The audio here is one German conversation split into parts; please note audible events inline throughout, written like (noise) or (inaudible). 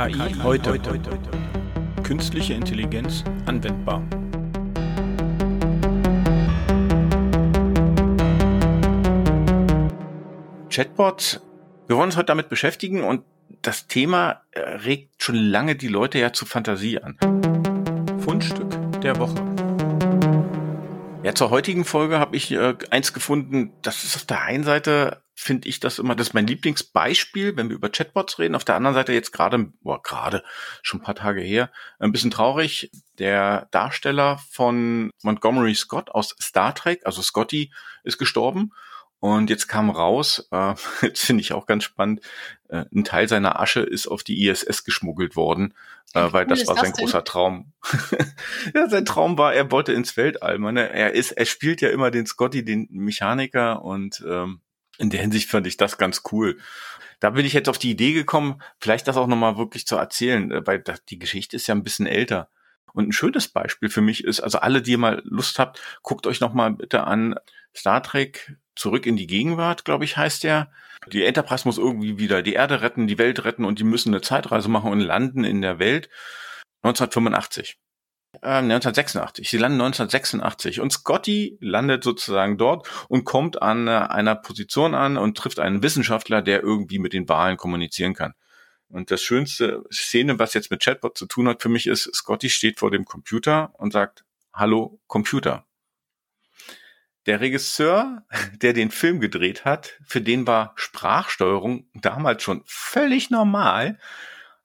KI heute. Künstliche Intelligenz anwendbar. Chatbots, wir wollen uns heute damit beschäftigen und das Thema äh, regt schon lange die Leute ja zu Fantasie an. Fundstück der Woche. Ja, zur heutigen Folge habe ich äh, eins gefunden, das ist auf der einen Seite, finde ich das immer, das ist mein Lieblingsbeispiel, wenn wir über Chatbots reden. Auf der anderen Seite jetzt gerade, boah, gerade, schon ein paar Tage her, ein bisschen traurig, der Darsteller von Montgomery Scott aus Star Trek, also Scotty, ist gestorben. Und jetzt kam raus, äh, (laughs) jetzt finde ich auch ganz spannend, äh, ein Teil seiner Asche ist auf die ISS geschmuggelt worden, äh, weil das war sein großer Traum. (laughs) ja, sein Traum war, er wollte ins Weltall. Meine, er ist, er spielt ja immer den Scotty, den Mechaniker und ähm, in der Hinsicht fand ich das ganz cool. Da bin ich jetzt auf die Idee gekommen, vielleicht das auch nochmal wirklich zu erzählen, äh, weil die Geschichte ist ja ein bisschen älter. Und ein schönes Beispiel für mich ist, also alle, die mal Lust habt, guckt euch nochmal bitte an Star Trek Zurück in die Gegenwart, glaube ich, heißt der. Die Enterprise muss irgendwie wieder die Erde retten, die Welt retten und die müssen eine Zeitreise machen und landen in der Welt. 1985. Äh, 1986. Sie landen 1986 und Scotty landet sozusagen dort und kommt an äh, einer Position an und trifft einen Wissenschaftler, der irgendwie mit den Wahlen kommunizieren kann. Und das schönste Szene, was jetzt mit Chatbot zu tun hat für mich ist, Scotty steht vor dem Computer und sagt, Hallo Computer. Der Regisseur, (laughs) der den Film gedreht hat, für den war Sprachsteuerung damals schon völlig normal.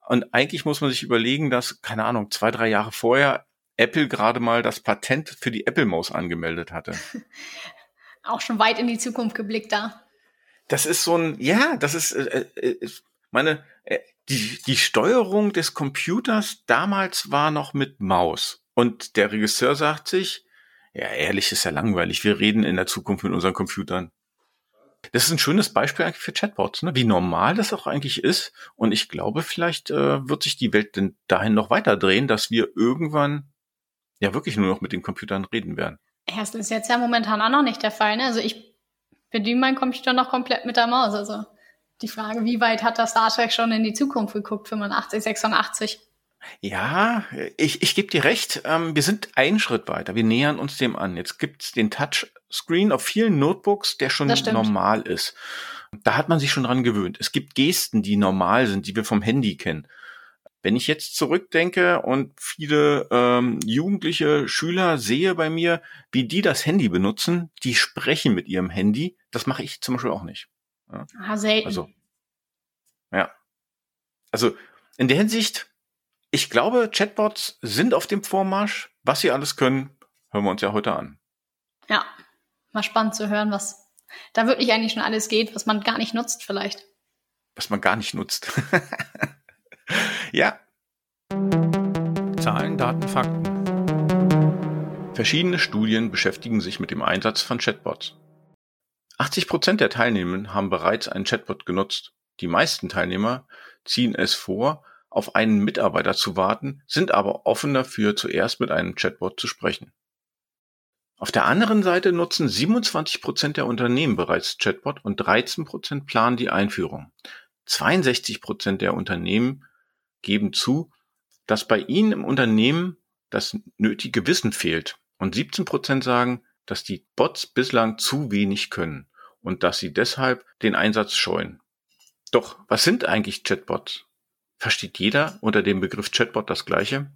Und eigentlich muss man sich überlegen, dass, keine Ahnung, zwei, drei Jahre vorher Apple gerade mal das Patent für die Apple-Maus angemeldet hatte. (laughs) Auch schon weit in die Zukunft geblickt da. Das ist so ein, ja, das ist, äh, äh, meine, äh, die, die Steuerung des Computers damals war noch mit Maus. Und der Regisseur sagt sich, ja, ehrlich ist ja langweilig. Wir reden in der Zukunft mit unseren Computern. Das ist ein schönes Beispiel eigentlich für Chatbots, ne? wie normal das auch eigentlich ist. Und ich glaube, vielleicht äh, wird sich die Welt denn dahin noch weiter drehen, dass wir irgendwann ja wirklich nur noch mit den Computern reden werden. Ja, das ist jetzt ja momentan auch noch nicht der Fall. Ne? Also ich bediene meinen Computer noch komplett mit der Maus. Also die Frage, wie weit hat das Star Trek schon in die Zukunft geguckt, 85, 86? Ja, ich, ich gebe dir recht. Ähm, wir sind einen Schritt weiter. Wir nähern uns dem an. Jetzt gibt's den Touchscreen auf vielen Notebooks, der schon normal ist. Da hat man sich schon dran gewöhnt. Es gibt Gesten, die normal sind, die wir vom Handy kennen. Wenn ich jetzt zurückdenke und viele ähm, jugendliche Schüler sehe bei mir, wie die das Handy benutzen, die sprechen mit ihrem Handy. Das mache ich zum Beispiel auch nicht. Ja. Ah, selten. Also, ja. Also in der Hinsicht ich glaube, Chatbots sind auf dem Vormarsch. Was sie alles können, hören wir uns ja heute an. Ja, mal spannend zu hören, was da wirklich eigentlich schon alles geht, was man gar nicht nutzt vielleicht. Was man gar nicht nutzt. (laughs) ja. Zahlen, Daten, Fakten. Verschiedene Studien beschäftigen sich mit dem Einsatz von Chatbots. 80 Prozent der Teilnehmer haben bereits einen Chatbot genutzt. Die meisten Teilnehmer ziehen es vor, auf einen Mitarbeiter zu warten, sind aber offen dafür, zuerst mit einem Chatbot zu sprechen. Auf der anderen Seite nutzen 27 Prozent der Unternehmen bereits Chatbot und 13 Prozent planen die Einführung. 62 Prozent der Unternehmen geben zu, dass bei ihnen im Unternehmen das nötige Wissen fehlt. Und 17 Prozent sagen, dass die Bots bislang zu wenig können und dass sie deshalb den Einsatz scheuen. Doch was sind eigentlich Chatbots? Versteht jeder unter dem Begriff Chatbot das Gleiche?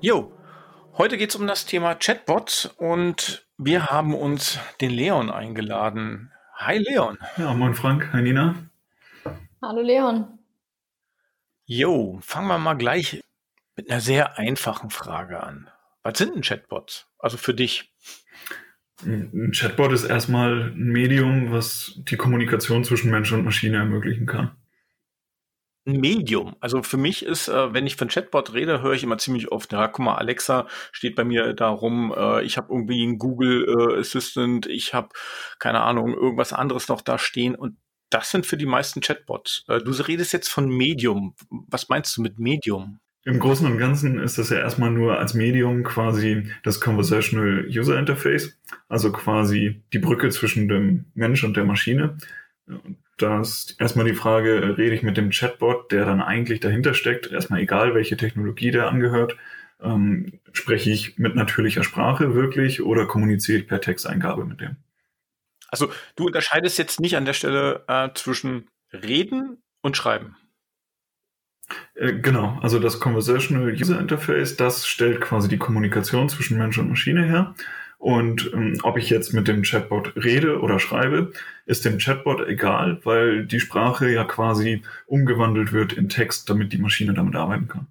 Jo, heute geht es um das Thema Chatbots und wir haben uns den Leon eingeladen. Hi Leon. Ja, moin Frank, hi Nina. Hallo Leon. Jo, fangen wir mal gleich mit einer sehr einfachen Frage an. Was sind denn Chatbots? Also für dich. Ein Chatbot ist erstmal ein Medium, was die Kommunikation zwischen Mensch und Maschine ermöglichen kann. Ein Medium. Also für mich ist, äh, wenn ich von Chatbot rede, höre ich immer ziemlich oft, ja, guck mal, Alexa steht bei mir darum, äh, ich habe irgendwie einen Google äh, Assistant, ich habe, keine Ahnung, irgendwas anderes noch da stehen und das sind für die meisten Chatbots. Äh, du redest jetzt von Medium. Was meinst du mit Medium? Im Großen und Ganzen ist das ja erstmal nur als Medium quasi das Conversational User Interface, also quasi die Brücke zwischen dem Mensch und der Maschine. Da ist erstmal die Frage, rede ich mit dem Chatbot, der dann eigentlich dahinter steckt, erstmal egal, welche Technologie der angehört, ähm, spreche ich mit natürlicher Sprache wirklich oder kommuniziere ich per Texteingabe mit dem? Also du unterscheidest jetzt nicht an der Stelle äh, zwischen Reden und Schreiben. Äh, genau, also das Conversational User Interface, das stellt quasi die Kommunikation zwischen Mensch und Maschine her. Und ähm, ob ich jetzt mit dem Chatbot rede oder schreibe, ist dem Chatbot egal, weil die Sprache ja quasi umgewandelt wird in Text, damit die Maschine damit arbeiten kann.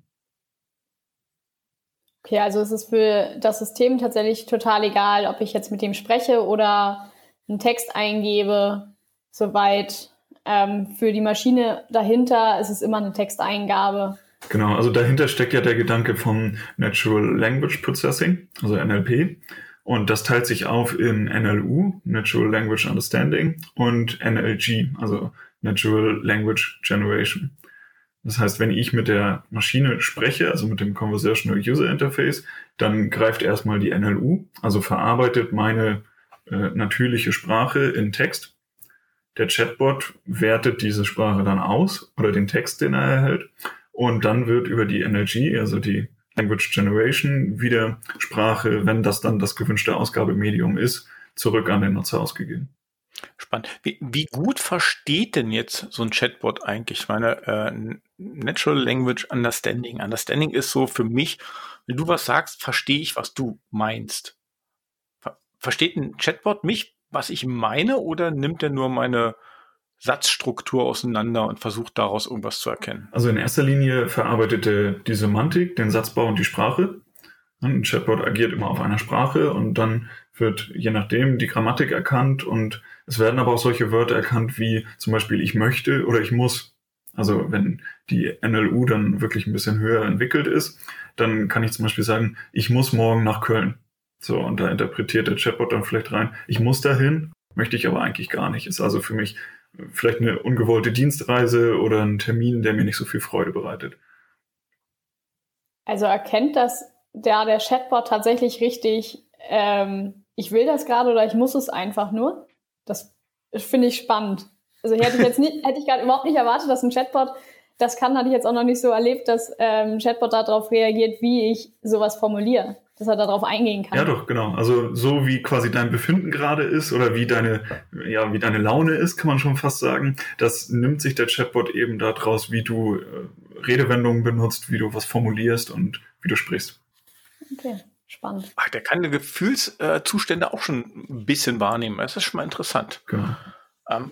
Okay, also es ist für das System tatsächlich total egal, ob ich jetzt mit dem spreche oder einen Text eingebe. Soweit ähm, für die Maschine dahinter ist es immer eine Texteingabe. Genau, also dahinter steckt ja der Gedanke vom Natural Language Processing, also NLP. Und das teilt sich auf in NLU, Natural Language Understanding, und NLG, also Natural Language Generation. Das heißt, wenn ich mit der Maschine spreche, also mit dem Conversational User Interface, dann greift erstmal die NLU, also verarbeitet meine äh, natürliche Sprache in Text. Der Chatbot wertet diese Sprache dann aus oder den Text, den er erhält. Und dann wird über die NLG, also die Language Generation, wieder Sprache, wenn das dann das gewünschte Ausgabemedium ist, zurück an den Nutzer ausgegeben. Spannend. Wie, wie, gut versteht denn jetzt so ein Chatbot eigentlich? Ich meine, äh, Natural Language Understanding. Understanding ist so für mich, wenn du was sagst, verstehe ich, was du meinst. Ver versteht ein Chatbot mich, was ich meine, oder nimmt er nur meine Satzstruktur auseinander und versucht daraus irgendwas zu erkennen? Also in erster Linie verarbeitet er die Semantik, den Satzbau und die Sprache. Ein Chatbot agiert immer auf einer Sprache und dann wird je nachdem die Grammatik erkannt und es werden aber auch solche Wörter erkannt wie zum Beispiel ich möchte oder ich muss. Also wenn die NLU dann wirklich ein bisschen höher entwickelt ist, dann kann ich zum Beispiel sagen, ich muss morgen nach Köln. So, und da interpretiert der Chatbot dann vielleicht rein, ich muss dahin, möchte ich aber eigentlich gar nicht. Ist also für mich vielleicht eine ungewollte Dienstreise oder ein Termin, der mir nicht so viel Freude bereitet. Also erkennt das da der Chatbot tatsächlich richtig, ähm, ich will das gerade oder ich muss es einfach nur? Das finde ich spannend. Also hätte ich jetzt nicht, (laughs) hätte ich gerade überhaupt nicht erwartet, dass ein Chatbot, das kann, hatte ich jetzt auch noch nicht so erlebt, dass ähm, Chatbot darauf reagiert, wie ich sowas formuliere, dass er darauf eingehen kann. Ja, doch, genau. Also so wie quasi dein Befinden gerade ist oder wie deine, ja, wie deine Laune ist, kann man schon fast sagen. Das nimmt sich der Chatbot eben daraus, wie du äh, Redewendungen benutzt, wie du was formulierst und wie du sprichst. Okay. Spannend. Ach, der kann die Gefühlszustände äh, auch schon ein bisschen wahrnehmen. Das ist schon mal interessant. Genau. Ähm,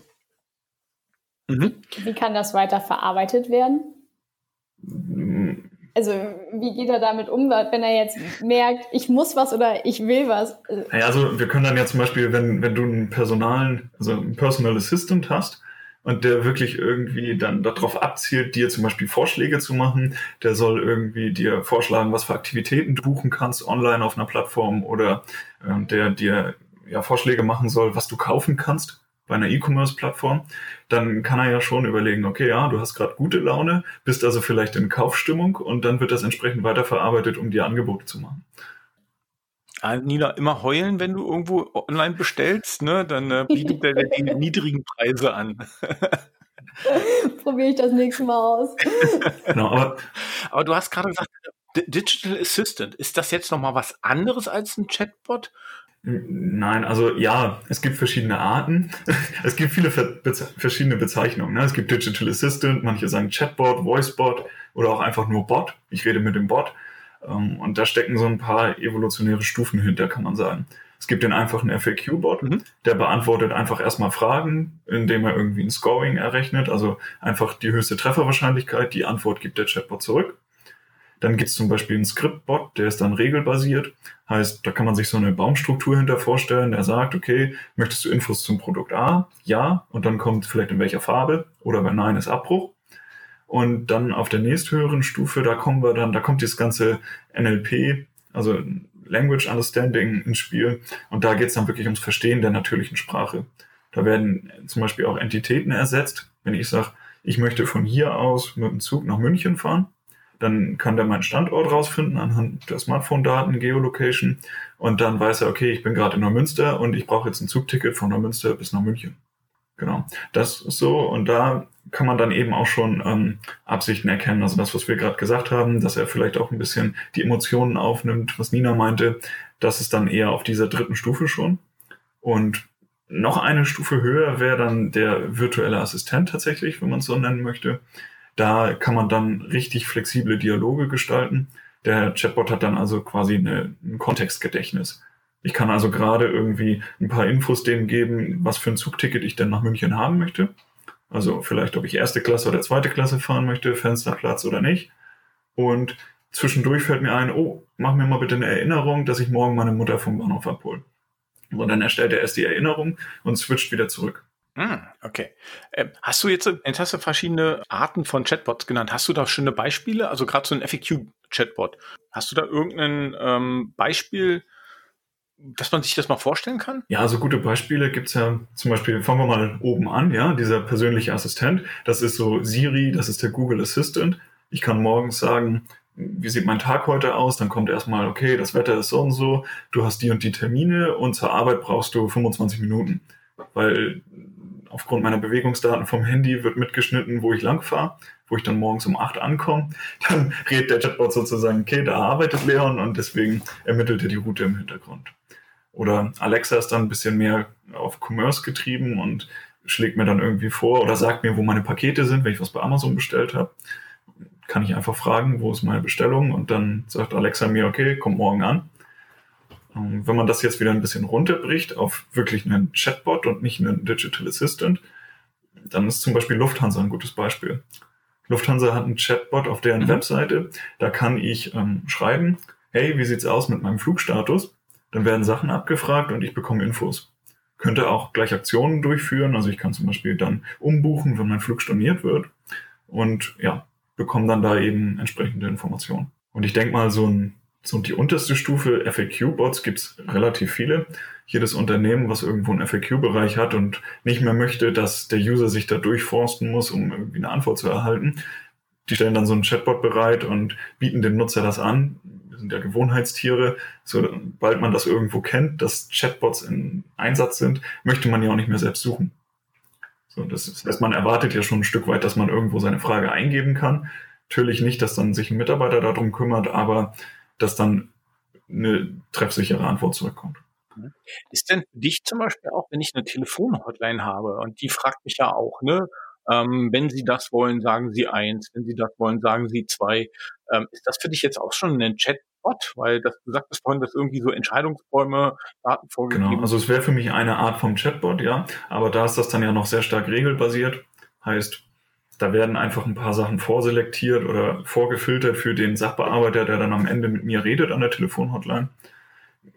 mhm. Wie kann das weiter verarbeitet werden? Also, wie geht er damit um, wenn er jetzt merkt, ich muss was oder ich will was? Ja, also wir können dann ja zum Beispiel, wenn, wenn du einen personalen, also einen Personal Assistant hast, und der wirklich irgendwie dann darauf abzielt, dir zum Beispiel Vorschläge zu machen. Der soll irgendwie dir vorschlagen, was für Aktivitäten du buchen kannst online auf einer Plattform oder äh, der dir ja Vorschläge machen soll, was du kaufen kannst bei einer E-Commerce-Plattform, dann kann er ja schon überlegen, okay, ja, du hast gerade gute Laune, bist also vielleicht in Kaufstimmung und dann wird das entsprechend weiterverarbeitet, um dir Angebote zu machen. Ah, Nina, immer heulen, wenn du irgendwo online bestellst, ne? Dann äh, bietet er die (laughs) niedrigen Preise an. (laughs) Probiere ich das nächste Mal aus. (laughs) genau, aber, aber du hast gerade gesagt, Digital Assistant, ist das jetzt nochmal was anderes als ein Chatbot? Nein, also ja, es gibt verschiedene Arten. (laughs) Es gibt viele verschiedene Bezeichnungen. Ne? Es gibt Digital Assistant, manche sagen Chatbot, Voicebot oder auch einfach nur Bot. Ich rede mit dem Bot. Ähm, und da stecken so ein paar evolutionäre Stufen hinter, kann man sagen. Es gibt den einfachen FAQ-Bot, mhm. der beantwortet einfach erstmal Fragen, indem er irgendwie ein Scoring errechnet, also einfach die höchste Trefferwahrscheinlichkeit, die Antwort gibt der Chatbot zurück. Dann gibt es zum Beispiel einen Script-Bot, der ist dann regelbasiert. Heißt, da kann man sich so eine Baumstruktur hinter vorstellen, der sagt, okay, möchtest du Infos zum Produkt A? Ja. Und dann kommt vielleicht in welcher Farbe oder bei Nein ist Abbruch. Und dann auf der nächsthöheren Stufe, da kommen wir dann, da kommt das ganze NLP, also Language Understanding ins Spiel. Und da geht es dann wirklich ums Verstehen der natürlichen Sprache. Da werden zum Beispiel auch Entitäten ersetzt. Wenn ich sage, ich möchte von hier aus mit dem Zug nach München fahren, dann kann der meinen Standort rausfinden anhand der Smartphone-Daten, Geolocation. Und dann weiß er, okay, ich bin gerade in Neumünster und ich brauche jetzt ein Zugticket von Neumünster bis nach München. Genau, das ist so und da kann man dann eben auch schon ähm, Absichten erkennen. Also das, was wir gerade gesagt haben, dass er vielleicht auch ein bisschen die Emotionen aufnimmt, was Nina meinte, das ist dann eher auf dieser dritten Stufe schon. Und noch eine Stufe höher wäre dann der virtuelle Assistent tatsächlich, wenn man es so nennen möchte. Da kann man dann richtig flexible Dialoge gestalten. Der Chatbot hat dann also quasi eine, ein Kontextgedächtnis. Ich kann also gerade irgendwie ein paar Infos dem geben, was für ein Zugticket ich denn nach München haben möchte. Also vielleicht, ob ich erste Klasse oder zweite Klasse fahren möchte, Fensterplatz oder nicht. Und zwischendurch fällt mir ein, oh, mach mir mal bitte eine Erinnerung, dass ich morgen meine Mutter vom Bahnhof abhole. Und dann erstellt er erst die Erinnerung und switcht wieder zurück. Hm, okay. Ähm, hast du jetzt, jetzt hast du verschiedene Arten von Chatbots genannt. Hast du da schöne Beispiele? Also gerade so ein FAQ-Chatbot. Hast du da irgendein ähm, Beispiel, dass man sich das mal vorstellen kann? Ja, also gute Beispiele gibt's ja zum Beispiel, fangen wir mal oben an, ja, dieser persönliche Assistent. Das ist so Siri, das ist der Google Assistant. Ich kann morgens sagen, wie sieht mein Tag heute aus? Dann kommt erstmal, okay, das Wetter ist so und so, du hast die und die Termine und zur Arbeit brauchst du 25 Minuten. Weil aufgrund meiner Bewegungsdaten vom Handy wird mitgeschnitten, wo ich lang fahre, wo ich dann morgens um acht ankomme. (laughs) Dann redet der Chatbot sozusagen, okay, da arbeitet Leon und deswegen ermittelt er die Route im Hintergrund. Oder Alexa ist dann ein bisschen mehr auf Commerce getrieben und schlägt mir dann irgendwie vor oder sagt mir, wo meine Pakete sind, wenn ich was bei Amazon bestellt habe. Kann ich einfach fragen, wo ist meine Bestellung und dann sagt Alexa mir, okay, kommt morgen an. Ähm, wenn man das jetzt wieder ein bisschen runterbricht auf wirklich einen Chatbot und nicht einen Digital Assistant, dann ist zum Beispiel Lufthansa ein gutes Beispiel. Lufthansa hat einen Chatbot auf deren mhm. Webseite. Da kann ich ähm, schreiben, hey, wie sieht's aus mit meinem Flugstatus? Dann werden Sachen abgefragt und ich bekomme Infos. Könnte auch gleich Aktionen durchführen. Also ich kann zum Beispiel dann umbuchen, wenn mein Flug storniert wird. Und ja, bekomme dann da eben entsprechende Informationen. Und ich denke mal, so ein so die unterste Stufe FAQ-Bots gibt's relativ viele. Jedes Unternehmen, was irgendwo einen FAQ-Bereich hat und nicht mehr möchte, dass der User sich da durchforsten muss, um irgendwie eine Antwort zu erhalten, die stellen dann so einen Chatbot bereit und bieten dem Nutzer das an. Wir sind ja Gewohnheitstiere. Sobald man das irgendwo kennt, dass Chatbots in Einsatz sind, möchte man ja auch nicht mehr selbst suchen. So, das heißt, man erwartet ja schon ein Stück weit, dass man irgendwo seine Frage eingeben kann. Natürlich nicht, dass dann sich ein Mitarbeiter darum kümmert, aber dass dann eine treffsichere Antwort zurückkommt. Ist denn für dich zum Beispiel auch, wenn ich eine Telefonhotline habe und die fragt mich ja auch, ne, ähm, wenn Sie das wollen, sagen Sie eins, wenn Sie das wollen, sagen Sie zwei. Ähm, ist das für dich jetzt auch schon ein Chatbot? Weil das, du sagtest vorhin, dass irgendwie so Entscheidungsbäume, Daten vorgegeben Genau, also es wäre für mich eine Art vom Chatbot, ja. Aber da ist das dann ja noch sehr stark regelbasiert. Heißt, da werden einfach ein paar Sachen vorselektiert oder vorgefiltert für den Sachbearbeiter, der dann am Ende mit mir redet an der Telefonhotline.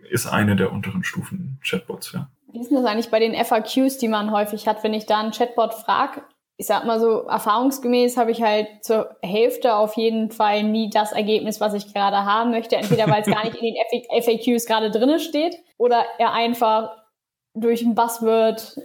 Ist eine der unteren Stufen Chatbots, ja. Wie ist das eigentlich bei den FAQs, die man häufig hat, wenn ich da einen Chatbot frage? Ich sag mal so, erfahrungsgemäß habe ich halt zur Hälfte auf jeden Fall nie das Ergebnis, was ich gerade haben möchte. Entweder weil es gar nicht in den FAQs gerade drinne steht oder er einfach durch ein Buzzword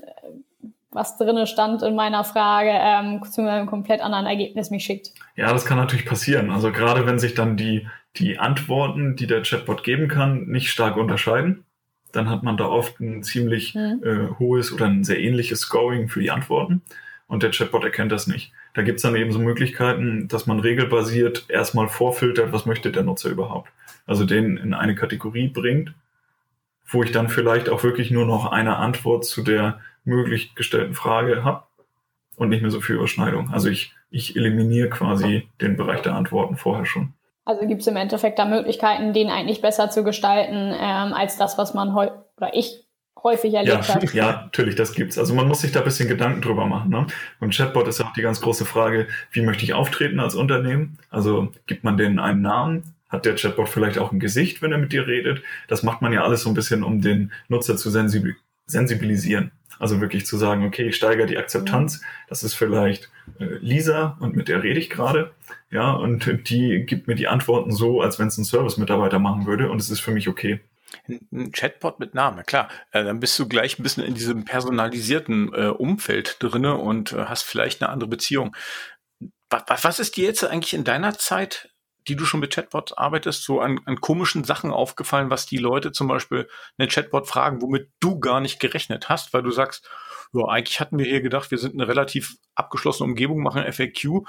was drinne stand in meiner Frage, ähm, zu einem komplett anderen Ergebnis mich schickt. Ja, das kann natürlich passieren. Also gerade wenn sich dann die, die Antworten, die der Chatbot geben kann, nicht stark unterscheiden, dann hat man da oft ein ziemlich mhm. äh, hohes oder ein sehr ähnliches Scoring für die Antworten und der Chatbot erkennt das nicht. Da gibt's dann eben so Möglichkeiten, dass man regelbasiert erstmal vorfiltert, was möchte der Nutzer überhaupt. Also den in eine Kategorie bringt, wo ich dann vielleicht auch wirklich nur noch eine Antwort zu der möglich gestellten Frage habe und nicht mehr so viel Überschneidung. Also ich, ich eliminiere quasi den Bereich der Antworten vorher schon. Also gibt es im Endeffekt da Möglichkeiten, den eigentlich besser zu gestalten, ähm, als das, was man heute oder ich häufig erlebt ja, habe. Ja, natürlich, das gibt's. Also man muss sich da ein bisschen Gedanken drüber machen. Ne? Beim Chatbot ist ja auch die ganz große Frage, wie möchte ich auftreten als Unternehmen? Also gibt man denen einen Namen? Hat der Chatbot vielleicht auch ein Gesicht, wenn er mit dir redet? Das macht man ja alles so ein bisschen, um den Nutzer zu sensibilisieren. Also wirklich zu sagen, okay, ich steigere die Akzeptanz. Das ist vielleicht äh, Lisa und mit der rede ich gerade. Ja, und die gibt mir die Antworten so, als wenn es ein Service-Mitarbeiter machen würde und es ist für mich okay. Ein Chatbot mit Namen, klar. Äh, dann bist du gleich ein bisschen in diesem personalisierten äh, Umfeld drinne und hast vielleicht eine andere Beziehung. Was, was ist dir jetzt eigentlich in deiner Zeit die du schon mit Chatbots arbeitest, so an, an komischen Sachen aufgefallen, was die Leute zum Beispiel einen Chatbot fragen, womit du gar nicht gerechnet hast, weil du sagst, ja, eigentlich hatten wir hier gedacht, wir sind eine relativ abgeschlossene Umgebung, machen FAQ.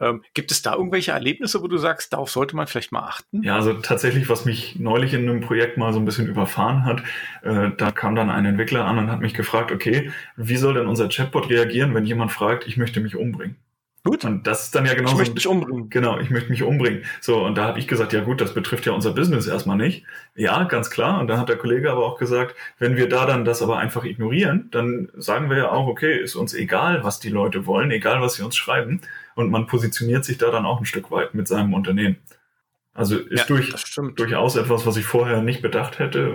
Ähm, gibt es da irgendwelche Erlebnisse, wo du sagst, darauf sollte man vielleicht mal achten? Ja, also tatsächlich, was mich neulich in einem Projekt mal so ein bisschen überfahren hat, äh, da kam dann ein Entwickler an und hat mich gefragt, okay, wie soll denn unser Chatbot reagieren, wenn jemand fragt, ich möchte mich umbringen? Gut. Und das ist dann ja genau. Ich möchte mich umbringen. Genau, ich möchte mich umbringen. So, und da habe ich gesagt, ja gut, das betrifft ja unser Business erstmal nicht. Ja, ganz klar. Und dann hat der Kollege aber auch gesagt, wenn wir da dann das aber einfach ignorieren, dann sagen wir ja auch, okay, ist uns egal, was die Leute wollen, egal, was sie uns schreiben. Und man positioniert sich da dann auch ein Stück weit mit seinem Unternehmen. Also ist ja, durch, durchaus etwas, was ich vorher nicht bedacht hätte,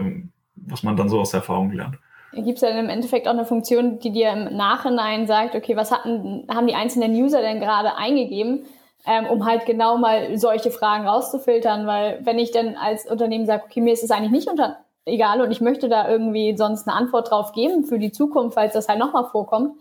was man dann so aus der Erfahrung lernt gibt es dann im Endeffekt auch eine Funktion, die dir im Nachhinein sagt, okay, was hatten, haben die einzelnen User denn gerade eingegeben, ähm, um halt genau mal solche Fragen rauszufiltern, weil wenn ich dann als Unternehmen sage, okay, mir ist es eigentlich nicht unter egal und ich möchte da irgendwie sonst eine Antwort drauf geben für die Zukunft, falls das halt nochmal vorkommt,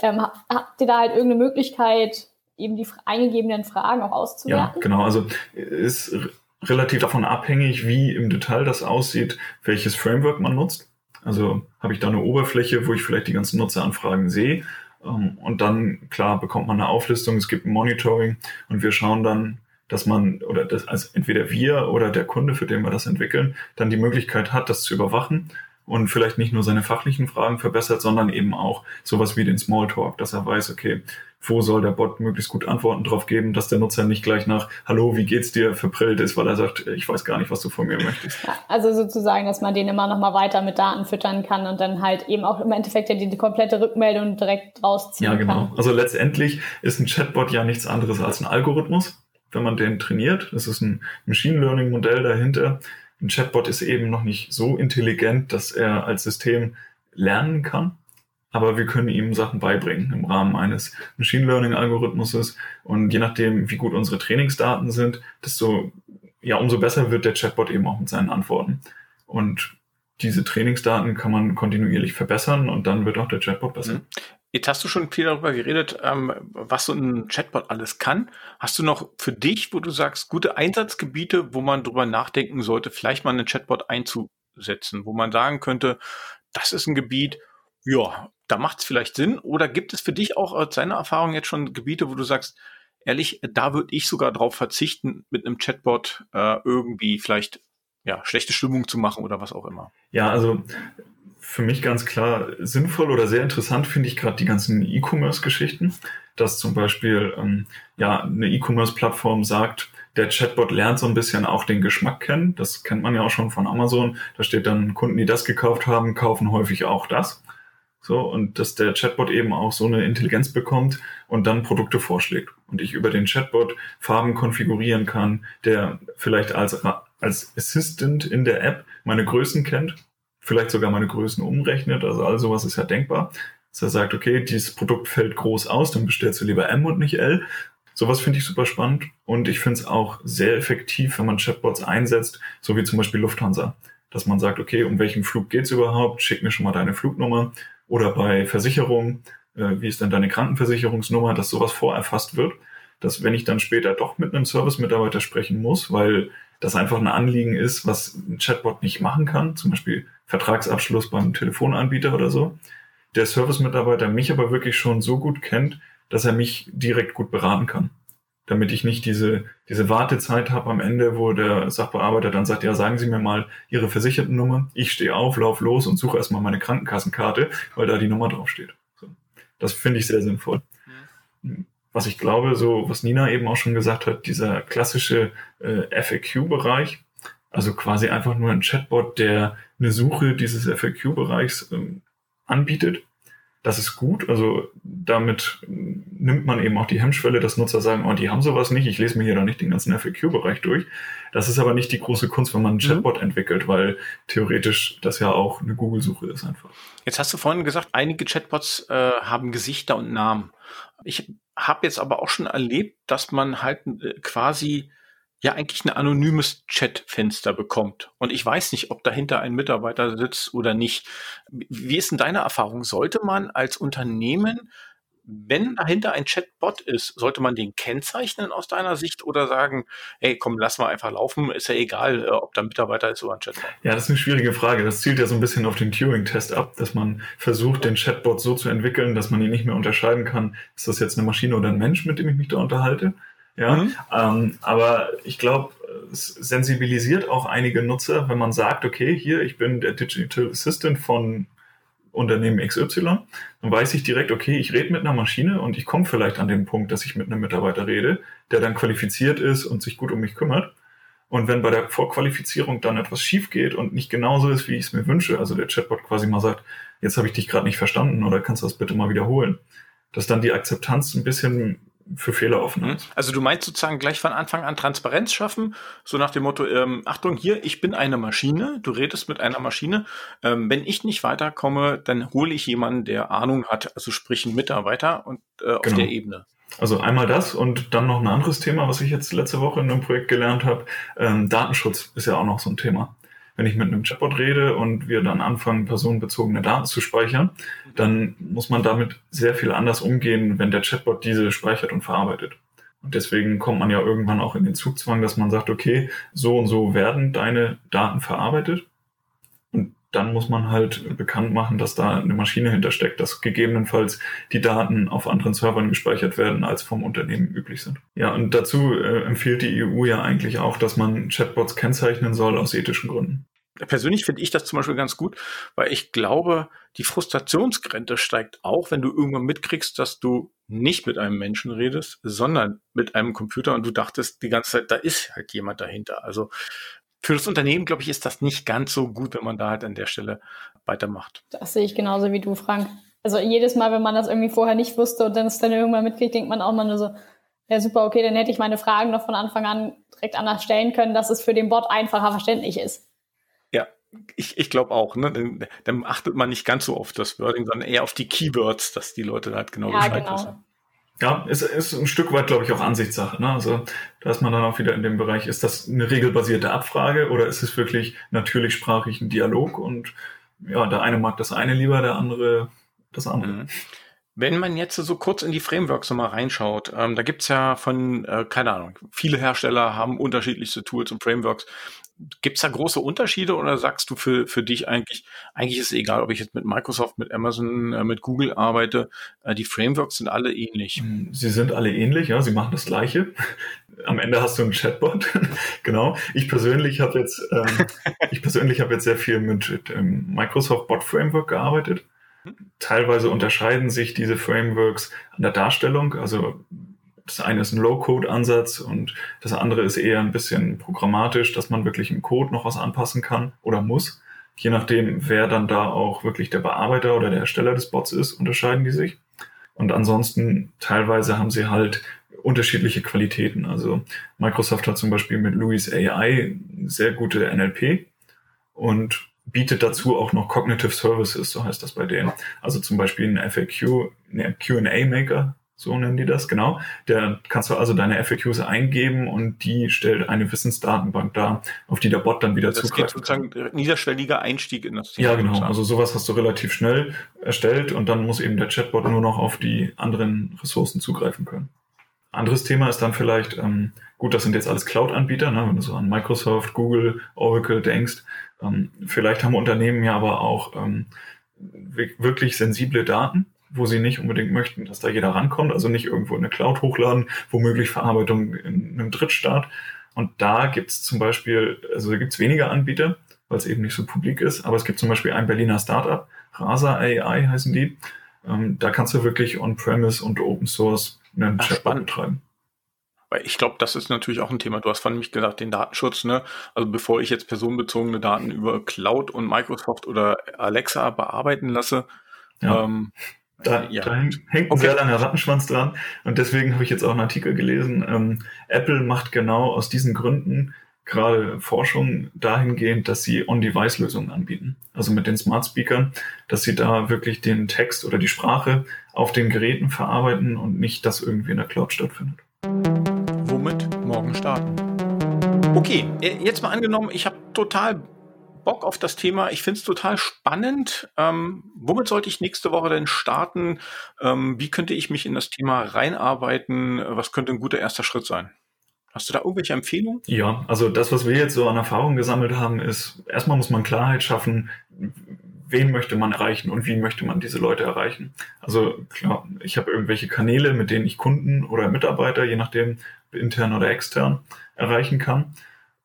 ähm, habt ihr da halt irgendeine Möglichkeit, eben die eingegebenen Fragen auch auszuwerten? Ja, genau, also ist relativ davon abhängig, wie im Detail das aussieht, welches Framework man nutzt. Also habe ich da eine Oberfläche, wo ich vielleicht die ganzen Nutzeranfragen sehe. Ähm, und dann, klar, bekommt man eine Auflistung, es gibt ein Monitoring und wir schauen dann, dass man, oder das, also entweder wir oder der Kunde, für den wir das entwickeln, dann die Möglichkeit hat, das zu überwachen und vielleicht nicht nur seine fachlichen Fragen verbessert, sondern eben auch sowas wie den Smalltalk, dass er weiß, okay, wo soll der Bot möglichst gut Antworten drauf geben, dass der Nutzer nicht gleich nach Hallo, wie geht's dir verprillt ist, weil er sagt, ich weiß gar nicht, was du von mir möchtest. Ja, also sozusagen, dass man den immer noch mal weiter mit Daten füttern kann und dann halt eben auch im Endeffekt ja die, die komplette Rückmeldung direkt rausziehen kann. Ja, genau. Kann. Also letztendlich ist ein Chatbot ja nichts anderes als ein Algorithmus, wenn man den trainiert. Das ist ein Machine Learning Modell dahinter. Ein Chatbot ist eben noch nicht so intelligent, dass er als System lernen kann aber wir können ihm Sachen beibringen im Rahmen eines Machine Learning Algorithmuses und je nachdem, wie gut unsere Trainingsdaten sind, desto ja, umso besser wird der Chatbot eben auch mit seinen Antworten. Und diese Trainingsdaten kann man kontinuierlich verbessern und dann wird auch der Chatbot besser. Mhm. Jetzt hast du schon viel darüber geredet, ähm, was so ein Chatbot alles kann. Hast du noch für dich, wo du sagst, gute Einsatzgebiete, wo man drüber nachdenken sollte, vielleicht mal einen Chatbot einzusetzen, wo man sagen könnte, das ist ein Gebiet, ja, da macht es vielleicht Sinn. Oder gibt es für dich auch aus deiner Erfahrung jetzt schon Gebiete, wo du sagst, ehrlich, da würde ich sogar drauf verzichten, mit einem Chatbot äh, irgendwie vielleicht ja, schlechte Stimmung zu machen oder was auch immer? Ja, also für mich ganz klar sinnvoll oder sehr interessant finde ich gerade die ganzen E-Commerce-Geschichten, dass zum Beispiel ähm, ja eine E-Commerce-Plattform sagt, der Chatbot lernt so ein bisschen auch den Geschmack kennen. Das kennt man ja auch schon von Amazon. Da steht dann Kunden, die das gekauft haben, kaufen häufig auch das. So, und dass der Chatbot eben auch so eine Intelligenz bekommt und dann Produkte vorschlägt. Und ich über den Chatbot Farben konfigurieren kann, der vielleicht als, als Assistant in der App meine Größen kennt, vielleicht sogar meine Größen umrechnet. Also all sowas ist ja denkbar. Dass er sagt, okay, dieses Produkt fällt groß aus, dann bestellst du lieber M und nicht L. Sowas finde ich super spannend und ich finde es auch sehr effektiv, wenn man Chatbots einsetzt, so wie zum Beispiel Lufthansa. Dass man sagt, okay, um welchen Flug geht's überhaupt? Schick mir schon mal deine Flugnummer oder bei Versicherungen, äh, wie ist denn deine Krankenversicherungsnummer, dass sowas vorerfasst wird, dass wenn ich dann später doch mit einem Service-Mitarbeiter sprechen muss, weil das einfach ein Anliegen ist, was ein Chatbot nicht machen kann, zum Beispiel Vertragsabschluss beim Telefonanbieter oder so, der Service-Mitarbeiter mich aber wirklich schon so gut kennt, dass er mich direkt gut beraten kann damit ich nicht diese, diese Wartezeit habe am Ende, wo der Sachbearbeiter dann sagt, ja, sagen Sie mir mal Ihre Versichertennummer. Ich stehe auf, lauf los und suche erstmal meine Krankenkassenkarte, weil da die Nummer draufsteht. So. Das finde ich sehr sinnvoll. Mhm. Was ich glaube, so was Nina eben auch schon gesagt hat, dieser klassische äh, FAQ-Bereich, also quasi einfach nur ein Chatbot, der eine Suche dieses FAQ-Bereichs ähm, anbietet das ist gut. Also damit nimmt man eben auch die Hemmschwelle, dass Nutzer sagen, oh, die haben sowas nicht, ich lese mir hier doch nicht den ganzen FAQ-Bereich durch. Das ist aber nicht die große Kunst, wenn man einen mhm. Chatbot mhm. entwickelt, weil theoretisch das ja auch eine Google-Suche ist einfach. Jetzt hast du vorhin gesagt, einige Chatbots äh, haben Gesichter und Namen. Ich habe jetzt aber auch schon erlebt, dass man halt äh, quasi ja eigentlich ein anonymes Chatfenster bekommt. Und ich weiß nicht, ob dahinter ein Mitarbeiter sitzt oder nicht. Wie ist denn deine Erfahrung? Sollte man als Unternehmen wenn dahinter ein Chatbot ist, sollte man den kennzeichnen aus deiner Sicht oder sagen, hey, komm, lass mal einfach laufen, ist ja egal, äh, ob da ein Mitarbeiter ist oder ein Chatbot? Ja, das ist eine schwierige Frage. Das zielt ja so ein bisschen auf den Turing-Test ab, dass man versucht, den Chatbot so zu entwickeln, dass man ihn nicht mehr unterscheiden kann, ist das jetzt eine Maschine oder ein Mensch, mit dem ich mich da unterhalte. Ja, mhm. ähm, aber ich glaube, es sensibilisiert auch einige Nutzer, wenn man sagt, okay, hier, ich bin der Digital Assistant von Unternehmen XY, dann weiß ich direkt, okay, ich rede mit einer Maschine und ich komme vielleicht an den Punkt, dass ich mit einem Mitarbeiter rede, der dann qualifiziert ist und sich gut um mich kümmert. Und wenn bei der Vorqualifizierung dann etwas schief geht und nicht genauso ist, wie ich es mir wünsche, also der Chatbot quasi mal sagt, jetzt habe ich dich gerade nicht verstanden oder kannst du das bitte mal wiederholen, dass dann die Akzeptanz ein bisschen für Fehler offen ist. Also du meinst sozusagen gleich von Anfang an Transparenz schaffen, so nach dem Motto, ähm, Achtung, hier, ich bin eine Maschine, du redest mit einer Maschine. Ähm, wenn ich nicht weiterkomme, dann hole ich jemanden, der Ahnung hat, also sprich einen Mitarbeiter und äh, auf genau. der Ebene. Also einmal das und dann noch ein anderes Thema, was ich jetzt letzte Woche in einem Projekt gelernt habe. Ähm, Datenschutz ist ja auch noch so ein Thema wenn ich mit einem Chatbot rede und wir dann anfangen, personenbezogene Daten zu speichern, dann muss man damit sehr viel anders umgehen, wenn der Chatbot diese speichert und verarbeitet. Und deswegen kommt man ja irgendwann auch in den Zugzwang, dass man sagt, okay, so und so werden deine Daten verarbeitet dann muss man halt bekannt machen, dass da eine Maschine hintersteckt, dass gegebenenfalls die Daten auf anderen Servern gespeichert werden, als vom Unternehmen üblich sind. Ja, und dazu äh, empfiehlt die EU ja eigentlich auch, dass man Chatbots kennzeichnen soll aus ethischen Gründen. Persönlich finde ich das zum Beispiel ganz gut, weil ich glaube, die Frustrationsgrenze steigt auch, wenn du irgendwann mitkriegst, dass du nicht mit einem Menschen redest, sondern mit einem Computer und du dachtest die ganze Zeit, da ist halt jemand dahinter. Also für das Unternehmen, glaube ich, ist das nicht ganz so gut, wenn man da halt an der Stelle weitermacht. Das sehe ich genauso wie du, Frank. Also jedes Mal, wenn man das irgendwie vorher nicht wusste und dann es dann irgendwann mitkriegt, denkt man auch mal nur so, ja super, okay, dann hätte ich meine Fragen noch von Anfang an direkt anders stellen können, dass es für den Bot einfacher verständlich ist. Ja, ich, ich glaube auch. Ne? Dann, dann, achtet man nicht ganz so auf das Wording, sondern eher auf die Keywords, dass die Leute halt genau ja, Bescheid genau. wissen. Ja, ist, ist ein Stück weit, glaube ich, auch Ansichtssache. Ne? Also da ist man dann auch wieder in dem Bereich, ist das eine regelbasierte Abfrage oder ist es wirklich natürlich sprachig ein Dialog? Und ja, der eine mag das eine lieber, der andere das andere. Mhm. Wenn man jetzt so kurz in die Frameworks nochmal reinschaut, ähm, da gibt's ja von, äh, keine Ahnung, viele Hersteller haben unterschiedlichste Tools und Frameworks. Gibt's da große Unterschiede oder sagst du für, für dich eigentlich, eigentlich ist es egal, ob ich jetzt mit Microsoft, mit Amazon, äh, mit Google arbeite, äh, die Frameworks sind alle ähnlich? Hm, sie sind alle ähnlich, ja, sie machen das Gleiche. (laughs) Am Ende hast du einen Chatbot, (laughs) genau. Ich persönlich habe jetzt, ähm, (laughs) ich persönlich habe jetzt sehr viel mit, mit ähm, Microsoft Bot Framework gearbeitet Teilweise unterscheiden sich diese Frameworks an der Darstellung. Also das eine ist ein Low-Code-Ansatz und das andere ist eher ein bisschen programmatisch, dass man wirklich im Code noch was anpassen kann oder muss. Je nachdem, wer dann da auch wirklich der Bearbeiter oder der Ersteller des Bots ist, unterscheiden die sich. Und ansonsten teilweise haben sie halt unterschiedliche Qualitäten. Also Microsoft hat zum Beispiel mit Louis AI sehr gute NLP und bietet dazu auch noch Cognitive Services, so heißt das bei denen. Also zum Beispiel ein FAQ, ein Q&A-Maker, so nennen die das, genau. Der kannst du also deine FAQs eingeben und die stellt eine Wissensdatenbank dar, auf die der Bot dann wieder das zugreift. Das geht sozusagen niederschwelliger Einstieg in das Thema. Ja, genau. Also sowas hast du relativ schnell erstellt und dann muss eben der Chatbot nur noch auf die anderen Ressourcen zugreifen können. Anderes Thema ist dann vielleicht, ähm, gut, das sind jetzt alles Cloud-Anbieter, ne, wenn du so an Microsoft, Google, Oracle denkst. Ähm, vielleicht haben Unternehmen ja aber auch ähm, wirklich sensible Daten, wo sie nicht unbedingt möchten, dass da jeder rankommt, also nicht irgendwo in eine Cloud hochladen, womöglich Verarbeitung in einem Drittstaat. Und da gibt's zum Beispiel, also da gibt's weniger Anbieter, weil es eben nicht so publik ist, aber es gibt zum Beispiel ein Berliner Startup, Rasa AI heißen die. Ähm, da kannst du wirklich On-Premise und Open Source einen Ach, Chatbot betreiben. Weil ich glaube, das ist natürlich auch ein Thema. Du hast von mich gesagt, den Datenschutz, ne? Also bevor ich jetzt personenbezogene Daten über Cloud und Microsoft oder Alexa bearbeiten lasse, ja. ähm, da, ja. da hängt, ein okay. sehr langer Rattenschwanz dran. Und deswegen habe ich jetzt auch einen Artikel gelesen. Ähm, Apple macht genau aus diesen Gründen gerade Forschung dahingehend, dass sie On-Device-Lösungen anbieten. Also mit den Smart Speakern, dass sie da wirklich den Text oder die Sprache auf den Geräten verarbeiten und nicht, dass irgendwie in der Cloud stattfindet. Womit morgen starten? Okay, äh, jetzt mal angenommen, ich habe total Bock auf das Thema. Ich finde es total spannend. Ähm, womit sollte ich nächste Woche denn starten? Ähm, wie könnte ich mich in das Thema reinarbeiten? Was könnte ein guter erster Schritt sein? Hast du da irgendwelche Empfehlungen? Ja, also das, was wir jetzt so an Erfahrung gesammelt haben, ist, erstmal muss man Klarheit schaffen, wen möchte man erreichen und wie möchte man diese Leute erreichen. Also klar, ich habe irgendwelche Kanäle, mit denen ich Kunden oder Mitarbeiter, je nachdem intern oder extern, erreichen kann.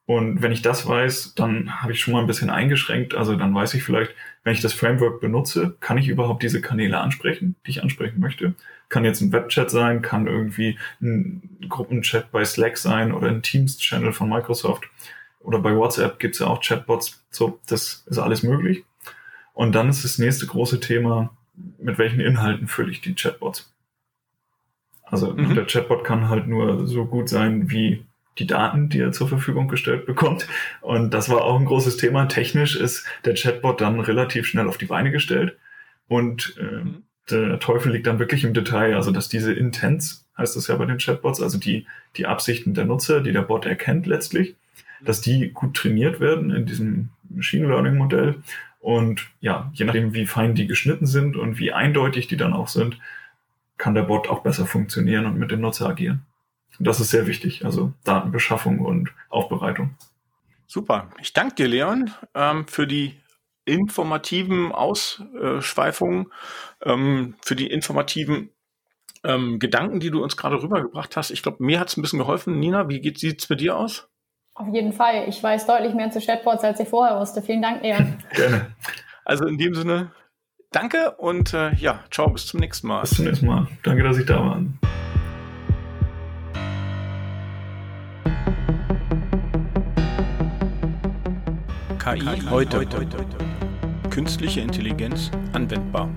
Und wenn ich das weiß, dann habe ich schon mal ein bisschen eingeschränkt. Also dann weiß ich vielleicht, wenn ich das Framework benutze, kann ich überhaupt diese Kanäle ansprechen, die ich ansprechen möchte. Kann jetzt ein Webchat sein, kann irgendwie ein Gruppenchat bei Slack sein oder ein Teams-Channel von Microsoft. Oder bei WhatsApp gibt es ja auch Chatbots. So, das ist alles möglich. Und dann ist das nächste große Thema, mit welchen Inhalten fülle ich die Chatbots? Also mhm. der Chatbot kann halt nur so gut sein wie die Daten, die er zur Verfügung gestellt bekommt. Und das war auch ein großes Thema. Technisch ist der Chatbot dann relativ schnell auf die Beine gestellt. Und äh, mhm. der Teufel liegt dann wirklich im Detail. Also, dass diese Intents, heißt das ja bei den Chatbots, also die, die Absichten der Nutzer, die der Bot erkennt letztlich, dass die gut trainiert werden in diesem Machine Learning Modell. Und ja, je nachdem, wie fein die geschnitten sind und wie eindeutig die dann auch sind, kann der Bot auch besser funktionieren und mit dem Nutzer agieren. Das ist sehr wichtig, also Datenbeschaffung und Aufbereitung. Super. Ich danke dir, Leon, ähm, für die informativen Ausschweifungen, ähm, für die informativen ähm, Gedanken, die du uns gerade rübergebracht hast. Ich glaube, mir hat es ein bisschen geholfen. Nina, wie sieht es bei dir aus? Auf jeden Fall. Ich weiß deutlich mehr zu Chatbots, als ich vorher wusste. Vielen Dank, Leon. (laughs) Gerne. Also in dem Sinne, danke und äh, ja, ciao, bis zum nächsten Mal. Bis zum nächsten Mal. Danke, dass ich da war. KI, heute. Künstliche Intelligenz anwendbar.